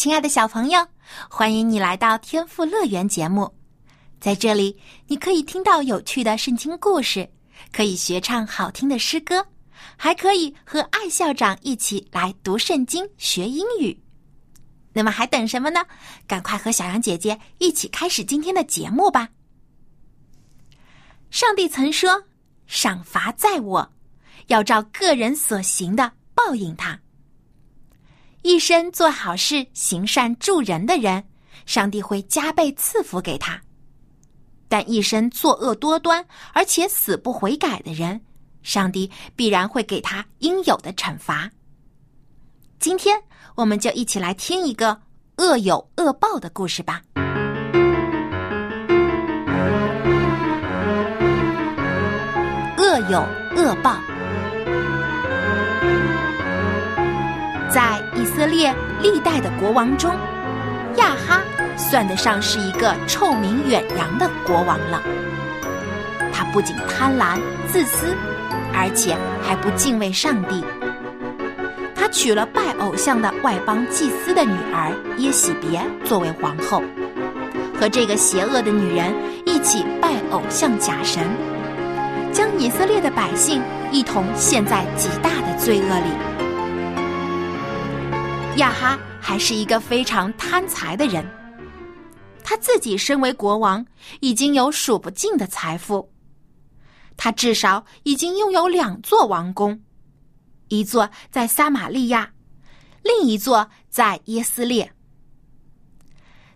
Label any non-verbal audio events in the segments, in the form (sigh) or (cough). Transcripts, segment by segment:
亲爱的小朋友，欢迎你来到天赋乐园节目。在这里，你可以听到有趣的圣经故事，可以学唱好听的诗歌，还可以和艾校长一起来读圣经、学英语。那么还等什么呢？赶快和小羊姐姐一起开始今天的节目吧！上帝曾说：“赏罚在我，要照个人所行的报应他。”一生做好事、行善助人的人，上帝会加倍赐福给他；但一生作恶多端而且死不悔改的人，上帝必然会给他应有的惩罚。今天，我们就一起来听一个恶有恶报的故事吧。恶有恶报。在以色列历代的国王中，亚哈算得上是一个臭名远扬的国王了。他不仅贪婪自私，而且还不敬畏上帝。他娶了拜偶像的外邦祭司的女儿耶喜别作为皇后，和这个邪恶的女人一起拜偶像假神，将以色列的百姓一同陷在极大的罪恶里。亚哈还是一个非常贪财的人。他自己身为国王，已经有数不尽的财富。他至少已经拥有两座王宫，一座在撒玛利亚，另一座在耶斯列。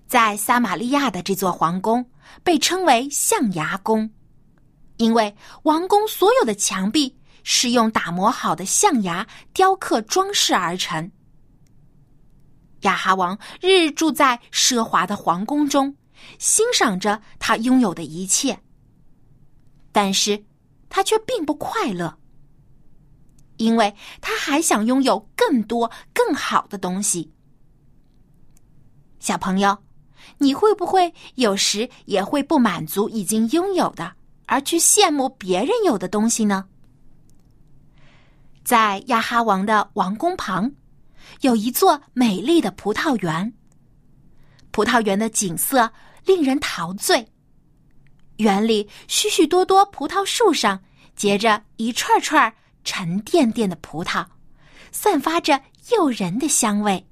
在撒玛利亚的这座皇宫被称为象牙宫，因为王宫所有的墙壁是用打磨好的象牙雕刻装饰而成。亚哈王日日住在奢华的皇宫中，欣赏着他拥有的一切。但是，他却并不快乐，因为他还想拥有更多、更好的东西。小朋友，你会不会有时也会不满足已经拥有的，而去羡慕别人有的东西呢？在亚哈王的王宫旁。有一座美丽的葡萄园，葡萄园的景色令人陶醉。园里许许多多葡萄树上结着一串串沉甸甸的葡萄，散发着诱人的香味。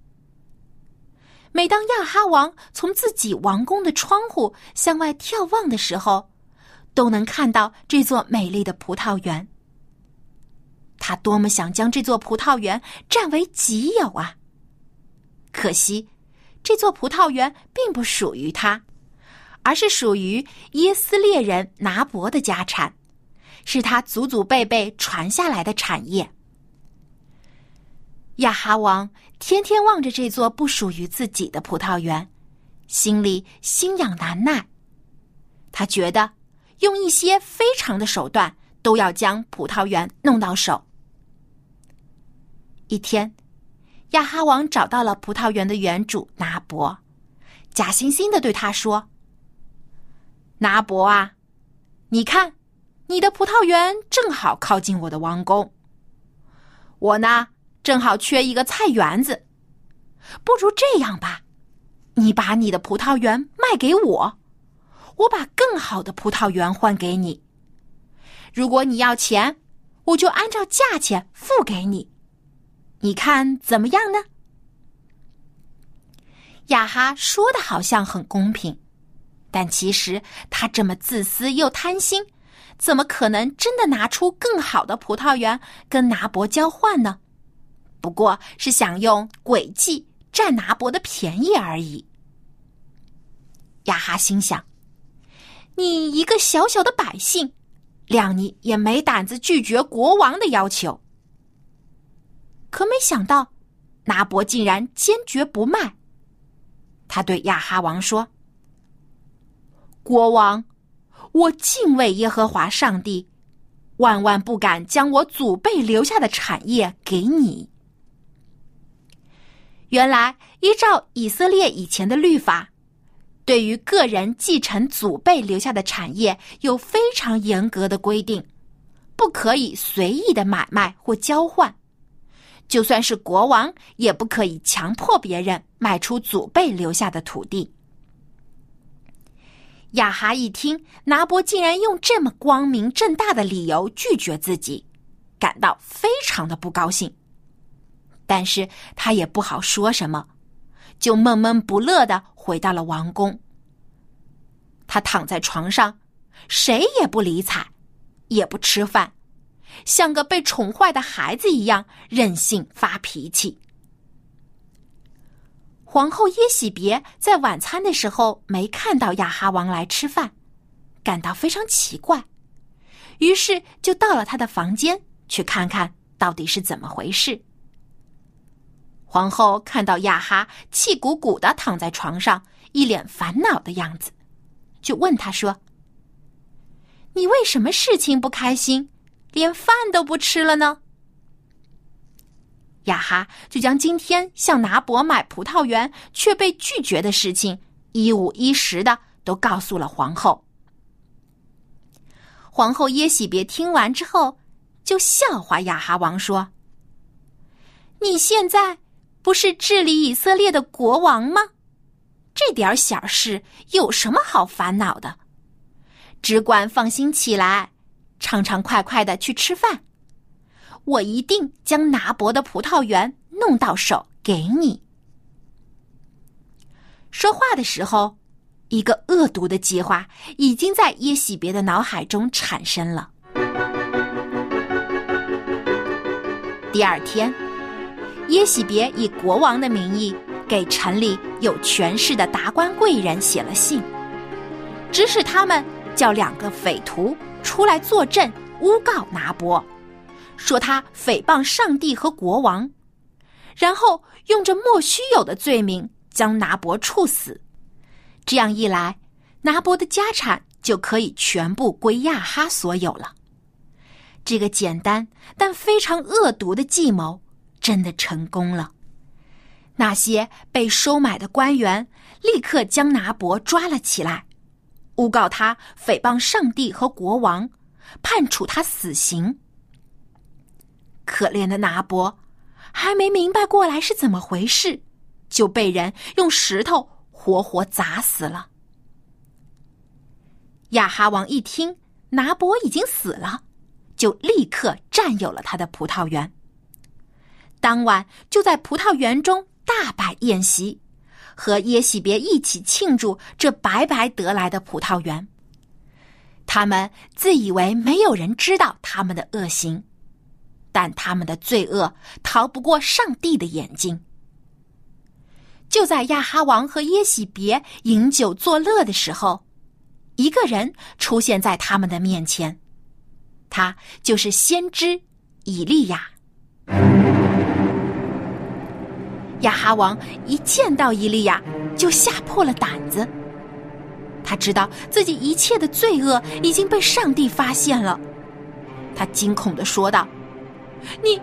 每当亚哈王从自己王宫的窗户向外眺望的时候，都能看到这座美丽的葡萄园。他多么想将这座葡萄园占为己有啊！可惜，这座葡萄园并不属于他，而是属于耶斯列人拿伯的家产，是他祖祖辈辈传下来的产业。亚哈王天天望着这座不属于自己的葡萄园，心里心痒难耐。他觉得用一些非常的手段都要将葡萄园弄到手。一天，亚哈王找到了葡萄园的园主拿伯，假惺惺的对他说：“拿伯啊，你看，你的葡萄园正好靠近我的王宫，我呢正好缺一个菜园子，不如这样吧，你把你的葡萄园卖给我，我把更好的葡萄园换给你。如果你要钱，我就按照价钱付给你。”你看怎么样呢？亚哈说的好像很公平，但其实他这么自私又贪心，怎么可能真的拿出更好的葡萄园跟拿伯交换呢？不过是想用诡计占拿伯的便宜而已。亚哈心想：你一个小小的百姓，谅你也没胆子拒绝国王的要求。可没想到，拿伯竟然坚决不卖。他对亚哈王说：“国王，我敬畏耶和华上帝，万万不敢将我祖辈留下的产业给你。”原来，依照以色列以前的律法，对于个人继承祖辈留下的产业有非常严格的规定，不可以随意的买卖或交换。就算是国王，也不可以强迫别人卖出祖辈留下的土地。亚哈一听拿伯竟然用这么光明正大的理由拒绝自己，感到非常的不高兴。但是他也不好说什么，就闷闷不乐的回到了王宫。他躺在床上，谁也不理睬，也不吃饭。像个被宠坏的孩子一样任性发脾气。皇后耶喜别在晚餐的时候没看到亚哈王来吃饭，感到非常奇怪，于是就到了他的房间去看看到底是怎么回事。皇后看到亚哈气鼓鼓的躺在床上，一脸烦恼的样子，就问他说：“你为什么事情不开心？”连饭都不吃了呢。亚哈就将今天向拿伯买葡萄园却被拒绝的事情一五一十的都告诉了皇后。皇后耶喜别听完之后，就笑话亚哈王说：“你现在不是治理以色列的国王吗？这点小事有什么好烦恼的？只管放心起来。”畅畅快快的去吃饭，我一定将拿伯的葡萄园弄到手给你。说话的时候，一个恶毒的计划已经在耶喜别的脑海中产生了。第二天，耶喜别以国王的名义给城里有权势的达官贵人写了信，指使他们叫两个匪徒。出来作证，诬告拿伯，说他诽谤上帝和国王，然后用着莫须有的罪名将拿伯处死。这样一来，拿伯的家产就可以全部归亚哈所有了。这个简单但非常恶毒的计谋真的成功了。那些被收买的官员立刻将拿伯抓了起来。诬告他诽谤上帝和国王，判处他死刑。可怜的拿伯还没明白过来是怎么回事，就被人用石头活活砸死了。亚哈王一听拿伯已经死了，就立刻占有了他的葡萄园。当晚就在葡萄园中大摆宴席。和耶喜别一起庆祝这白白得来的葡萄园。他们自以为没有人知道他们的恶行，但他们的罪恶逃不过上帝的眼睛。就在亚哈王和耶喜别饮酒作乐的时候，一个人出现在他们的面前，他就是先知以利亚。亚哈王一见到伊利亚，就吓破了胆子。他知道自己一切的罪恶已经被上帝发现了，他惊恐的说道：“你，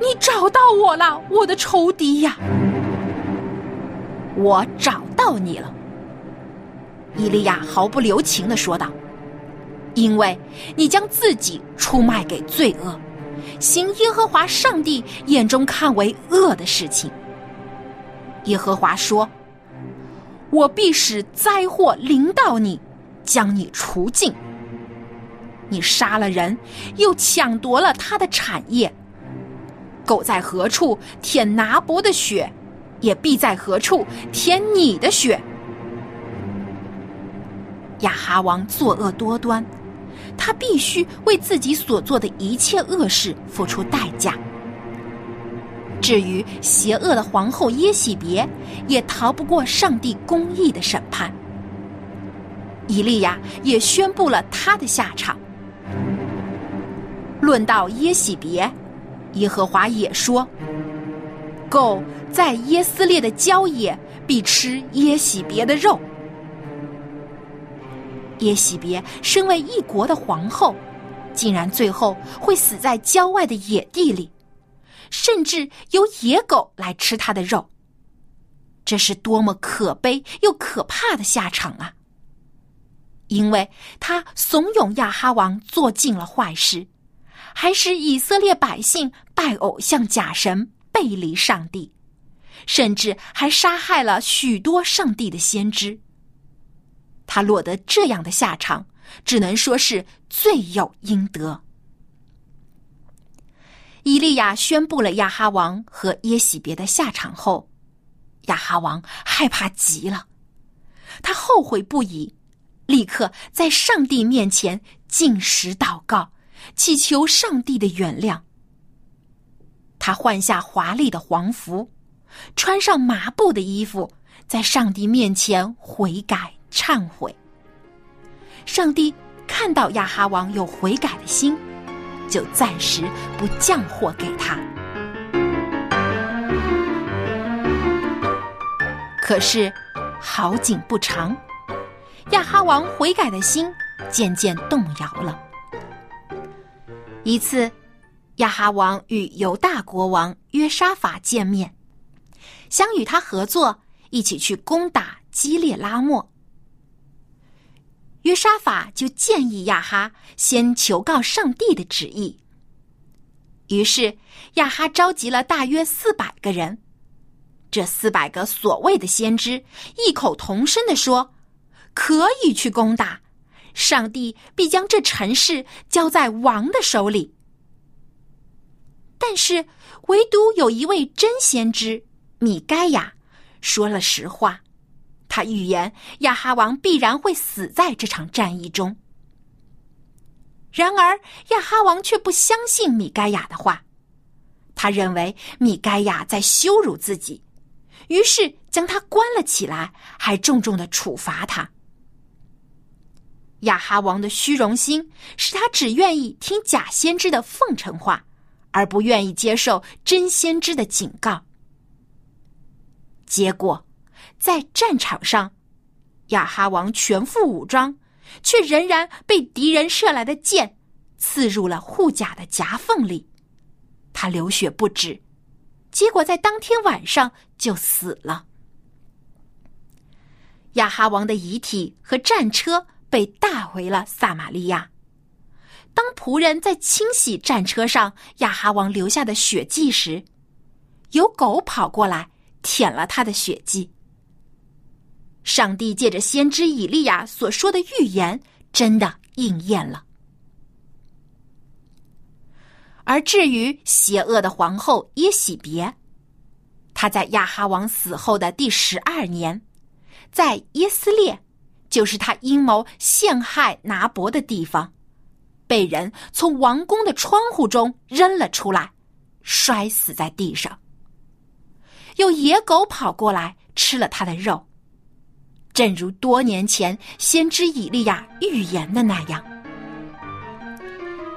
你找到我了，我的仇敌呀！我找到你了。”伊利亚毫不留情的说道：“因为你将自己出卖给罪恶，行耶和华上帝眼中看为恶的事情。”耶和华说：“我必使灾祸临到你，将你除尽。你杀了人，又抢夺了他的产业。狗在何处舔拿伯的血，也必在何处舔你的血。”亚哈王作恶多端，他必须为自己所做的一切恶事付出代价。至于邪恶的皇后耶喜别，也逃不过上帝公义的审判。以利亚也宣布了他的下场。论到耶喜别，耶和华也说：“狗在耶斯列的郊野必吃耶喜别的肉。耶喜别身为一国的皇后，竟然最后会死在郊外的野地里，甚至由野狗来吃他的肉。这是多么可悲又可怕的下场啊！因为他怂恿亚哈王做尽了坏事，还使以色列百姓拜偶像假神，背离上帝，甚至还杀害了许多上帝的先知。他落得这样的下场，只能说是罪有应得。伊利亚宣布了亚哈王和耶喜别的下场后，亚哈王害怕极了，他后悔不已，立刻在上帝面前进食祷告，祈求上帝的原谅。他换下华丽的皇服，穿上麻布的衣服，在上帝面前悔改。忏悔。上帝看到亚哈王有悔改的心，就暂时不降祸给他。可是好景不长，亚哈王悔改的心渐渐动摇了。一次，亚哈王与犹大国王约沙法见面，想与他合作，一起去攻打基列拉莫。约沙法就建议亚哈先求告上帝的旨意。于是亚哈召集了大约四百个人，这四百个所谓的先知异口同声的说：“可以去攻打，上帝必将这城市交在王的手里。”但是唯独有一位真先知米该亚说了实话。他预言亚哈王必然会死在这场战役中。然而亚哈王却不相信米该亚的话，他认为米该亚在羞辱自己，于是将他关了起来，还重重的处罚他。亚哈王的虚荣心使他只愿意听假先知的奉承话，而不愿意接受真先知的警告。结果。在战场上，亚哈王全副武装，却仍然被敌人射来的箭刺入了护甲的夹缝里，他流血不止，结果在当天晚上就死了。亚哈王的遗体和战车被带回了撒玛利亚。当仆人在清洗战车上亚哈王留下的血迹时，有狗跑过来舔了他的血迹。上帝借着先知以利亚所说的预言，真的应验了。而至于邪恶的皇后耶喜别，她在亚哈王死后的第十二年，在耶斯列，就是他阴谋陷害拿伯的地方，被人从王宫的窗户中扔了出来，摔死在地上。有野狗跑过来吃了他的肉。正如多年前先知以利亚预言的那样，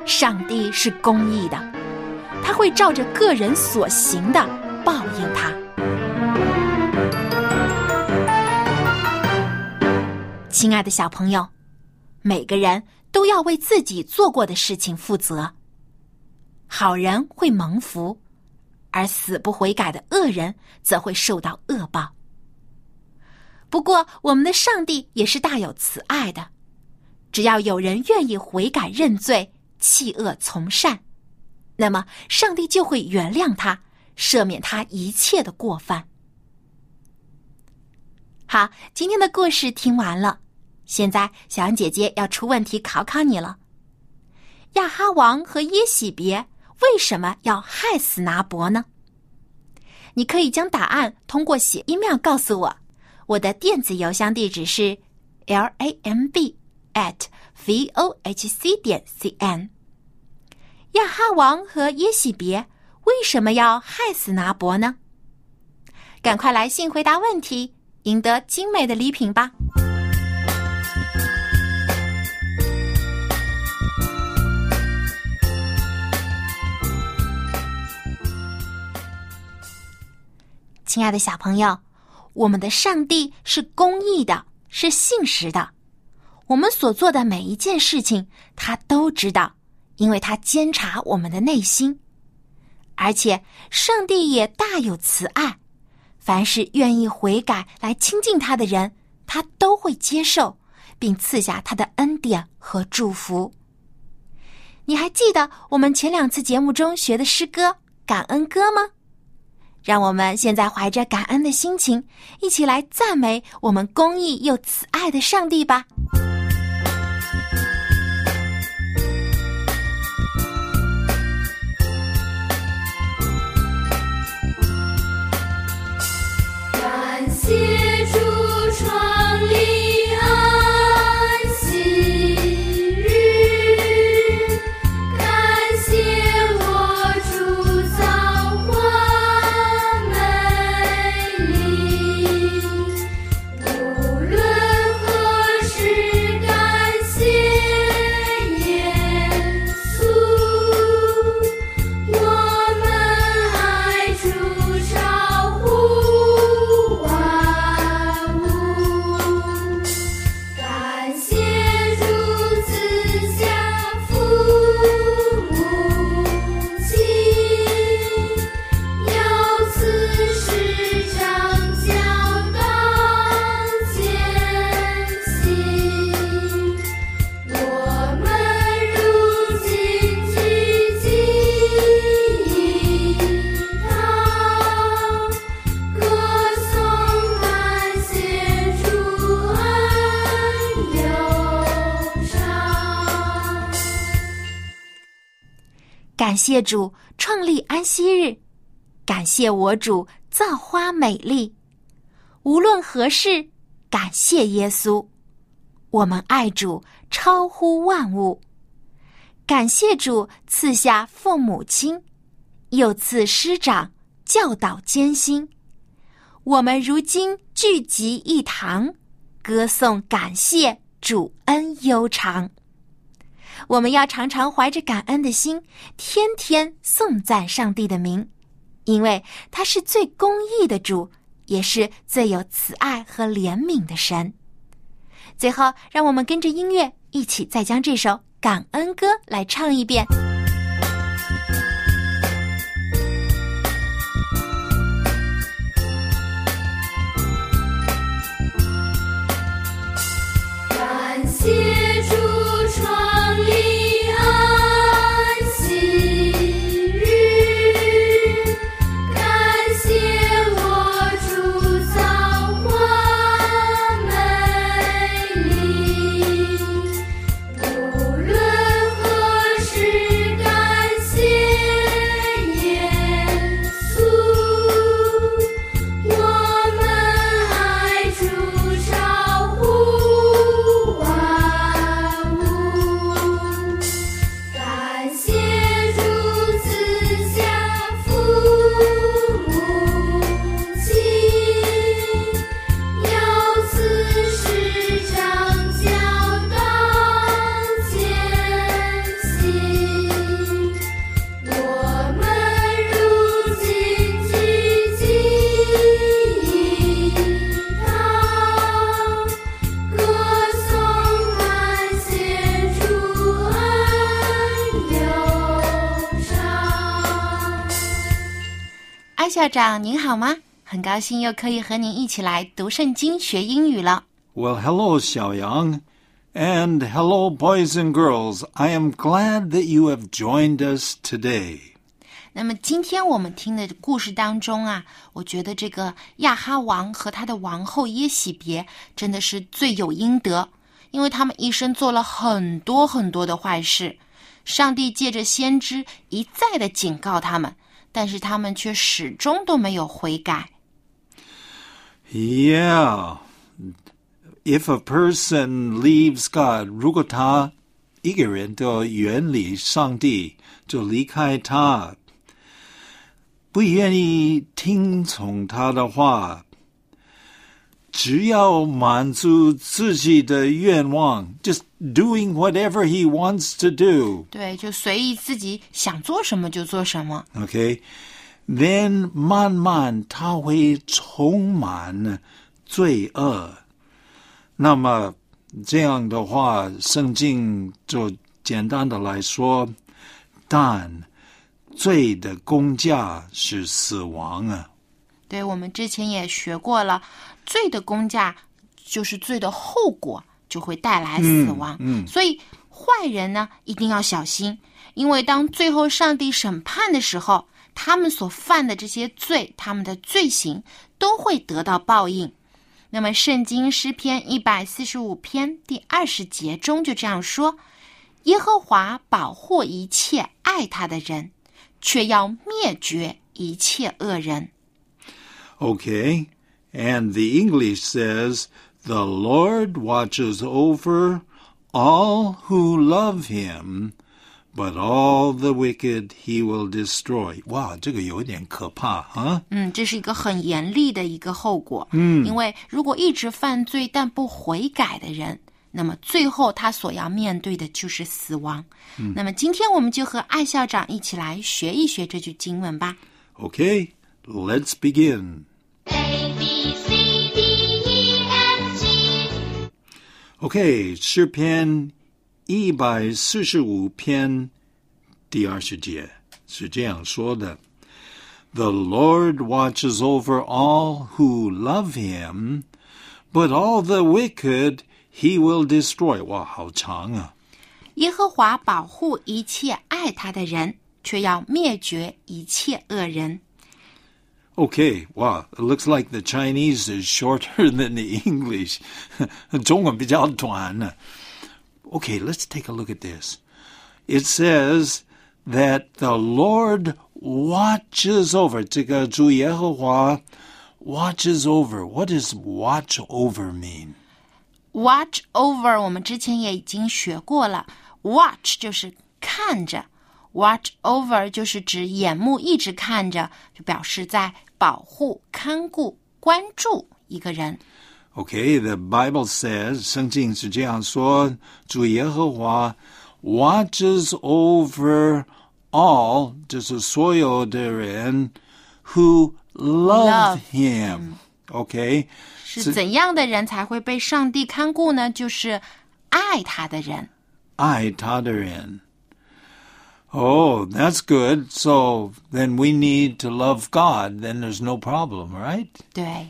上帝是公义的，他会照着个人所行的报应他。亲爱的小朋友，每个人都要为自己做过的事情负责。好人会蒙福，而死不悔改的恶人则会受到恶报。不过，我们的上帝也是大有慈爱的，只要有人愿意悔改认罪、弃恶从善，那么上帝就会原谅他，赦免他一切的过犯。好，今天的故事听完了，现在小羊姐姐要出问题考考你了：亚哈王和耶喜别为什么要害死拿伯呢？你可以将答案通过写 email 告诉我。我的电子邮箱地址是 l a m b at v o h c 点 c n。亚哈王和耶喜别为什么要害死拿伯呢？赶快来信回答问题，赢得精美的礼品吧！亲爱的小朋友，我们的上帝是公义的，是信实的。我们所做的每一件事情，他都知道，因为他监察我们的内心。而且，上帝也大有慈爱，凡是愿意悔改来亲近他的人，他都会接受，并赐下他的恩典和祝福。你还记得我们前两次节目中学的诗歌《感恩歌》吗？让我们现在怀着感恩的心情，一起来赞美我们公义又慈爱的上帝吧。感谢主创立安息日，感谢我主造花美丽。无论何事，感谢耶稣。我们爱主超乎万物。感谢主赐下父母亲，又赐师长教导艰辛。我们如今聚集一堂，歌颂感谢主恩悠长。我们要常常怀着感恩的心，天天颂赞上帝的名，因为他是最公义的主，也是最有慈爱和怜悯的神。最后，让我们跟着音乐一起再将这首感恩歌来唱一遍。校长您好吗？很高兴又可以和您一起来读圣经、学英语了。Well, hello, Xiaoyang. And hello, boys and girls. I am glad that you have joined us today. 那么今天我们听的故事当中啊，我觉得这个亚哈王和他的王后耶喜别真的是罪有应得，因为他们一生做了很多很多的坏事。上帝借着先知一再的警告他们，但是他们却始终都没有悔改。Yeah. If a person leaves God, 如果他一个人都远离上帝，就离开他，不愿意听从他的话，只要满足自己的愿望，just doing whatever he wants to do. 对，就随意自己想做什么就做什么。Okay? then 慢慢他会充满罪恶。那么这样的话，圣经就简单的来说，但罪的公价是死亡啊。对，我们之前也学过了，罪的公价就是罪的后果，就会带来死亡。嗯嗯所以坏人呢一定要小心，因为当最后上帝审判的时候，他们所犯的这些罪，他们的罪行都会得到报应。那么，《圣经诗篇》一百四十五篇第二十节中就这样说：“耶和华保护一切爱他的人，却要灭绝一切恶人。” Okay, and the English says, The Lord watches over all who love him, but all the wicked he will destroy. 哇，这个有点可怕啊！嗯，这是一个很严厉的一个后果。嗯，因为如果一直犯罪但不悔改的人，那么最后他所要面对的就是死亡。嗯，那么今天我们就和艾校长一起来学一学这句经文吧。 Okay, let's begin. A B C D E F G OK，诗篇一百四十五篇第二十节是这样说的：“The Lord watches over all who love Him, but all the wicked He will destroy。”哇，好长啊！耶和华保护一切爱他的人，却要灭绝一切恶人。 Okay, wow, it looks like the Chinese is shorter than (laughs) the English. (laughs) 中文比较短呢。Okay, let's take a look at this. It says that the Lord watches over. 这个主耶和华 watches over. What does watch over mean? Watch over，我们之前也已经学过了。Watch 就是看着 ，watch over 就是指眼目一直看着，就表示在保护、看顾、关注一个人。Okay, the Bible says, 圣经是这样说，主耶和华 watches over all, 就是所有的人 who love, Love him. Okay, 是怎样的人才会被上帝看顾呢？就是爱他的人。爱他的人。Oh, that's good. So then we need to love God. Then there's no problem, right? 对，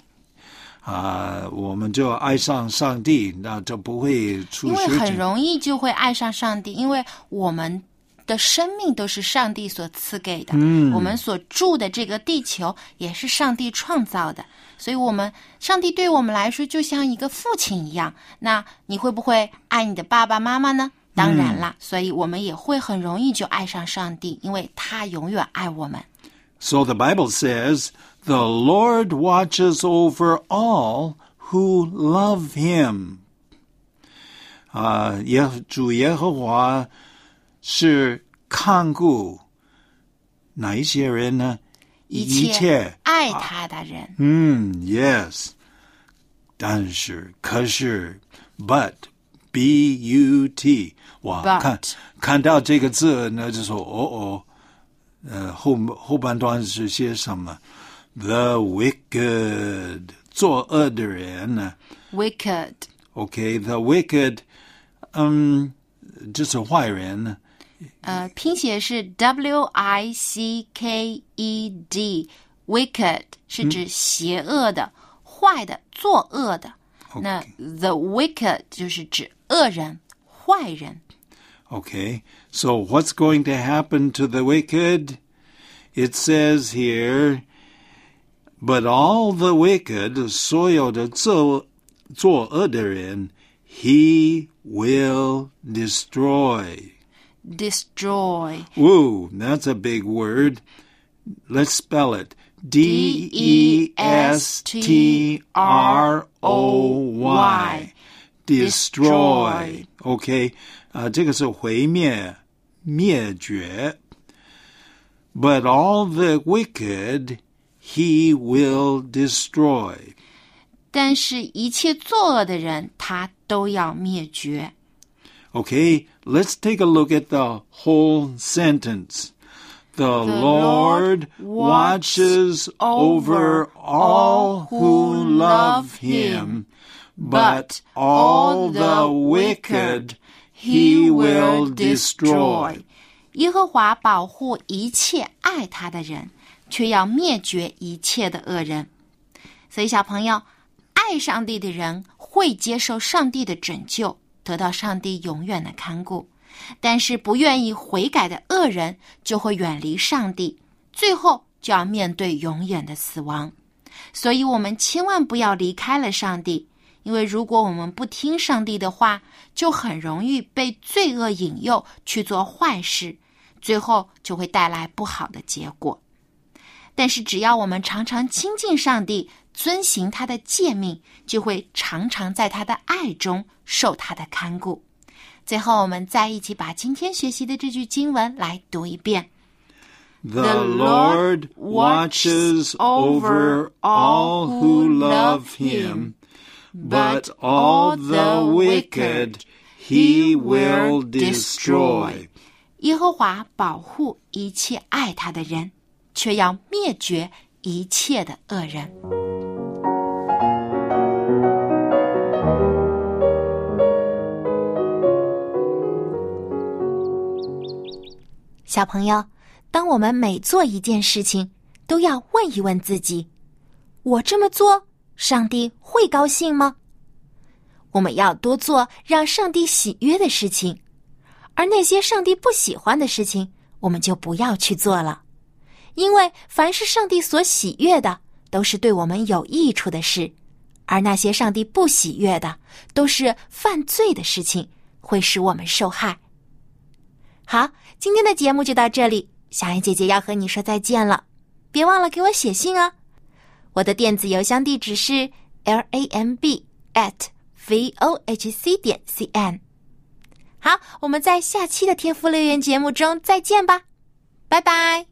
啊、我们就爱上上帝，那就不会出因为很事情。容易就会爱上上帝，因为我们的生命都是上帝所赐给的，嗯，我们所住的这个地球也是上帝创造的，所以，我们上帝对我们来说就像一个父亲一样。那你会不会爱你的爸爸妈妈呢？当然啦，所以我们也会很容易就爱上上帝，因为他永远爱我们。So the Bible says, the Lord watches over all who love him. 啊，耶主耶和华是看顾哪一些人呢？一一切爱他的人，嗯，yes，但是可是，but b u t，哇 But 看看到这个字呢，就说哦哦，呃后后半段是些什么？The wicked，作恶的人呢 wicked？OK，the wicked，嗯，就是坏人。呃，拼写是 W I C K E D，wicked 是指邪恶的、坏的、作恶的。那 the wicked 就是指恶人、坏人。 Okay, so what's going to happen to the wicked? It says here, but all the wicked, 所有的作作恶的人, he will destroy. destroy Woo, that's a big word. Let's spell it. D E S T R O Y. Destroy. OK，啊、这个是毁灭、灭绝。But all the wicked he will destroy. 但是，一切作恶的人，他都要灭绝。 Okay, let's take a look at the whole sentence. The Lord watches over all who love him, but all the wicked he will destroy. 耶和华保护一切爱他的人，却要灭绝一切的恶人。所以，小朋友，爱上帝的人会接受上帝的拯救，得到上帝永远的看顾。但是不愿意悔改的恶人就会远离上帝，最后就要面对永远的死亡。所以，我们千万不要离开了上帝，因为如果我们不听上帝的话，就很容易被罪恶引诱去做坏事，最后就会带来不好的结果。但是，只要我们常常亲近上帝，遵行他的诫命，就会常常在他的爱中受他的看顾。最后，我们再一起把今天学习的这句经文来读一遍。The Lord watches over all who love him, but all the wicked he will destroy. 耶和华保护一切爱他的人，却要灭绝一切的恶人。小朋友，当我们每做一件事情，都要问一问自己：我这么做，上帝会高兴吗？我们要多做让上帝喜悦的事情，而那些上帝不喜欢的事情，我们就不要去做了。因为凡是上帝所喜悦的，都是对我们有益处的事；而那些上帝不喜悦的，都是犯罪的事情，会使我们受害。好，今天的节目就到这里，小妍姐姐要和你说再见了，别忘了给我写信啊！我的电子邮箱地址是 l a m b at v o h c 点 c n。好，我们在下期的天赋乐园节目中再见吧，拜拜。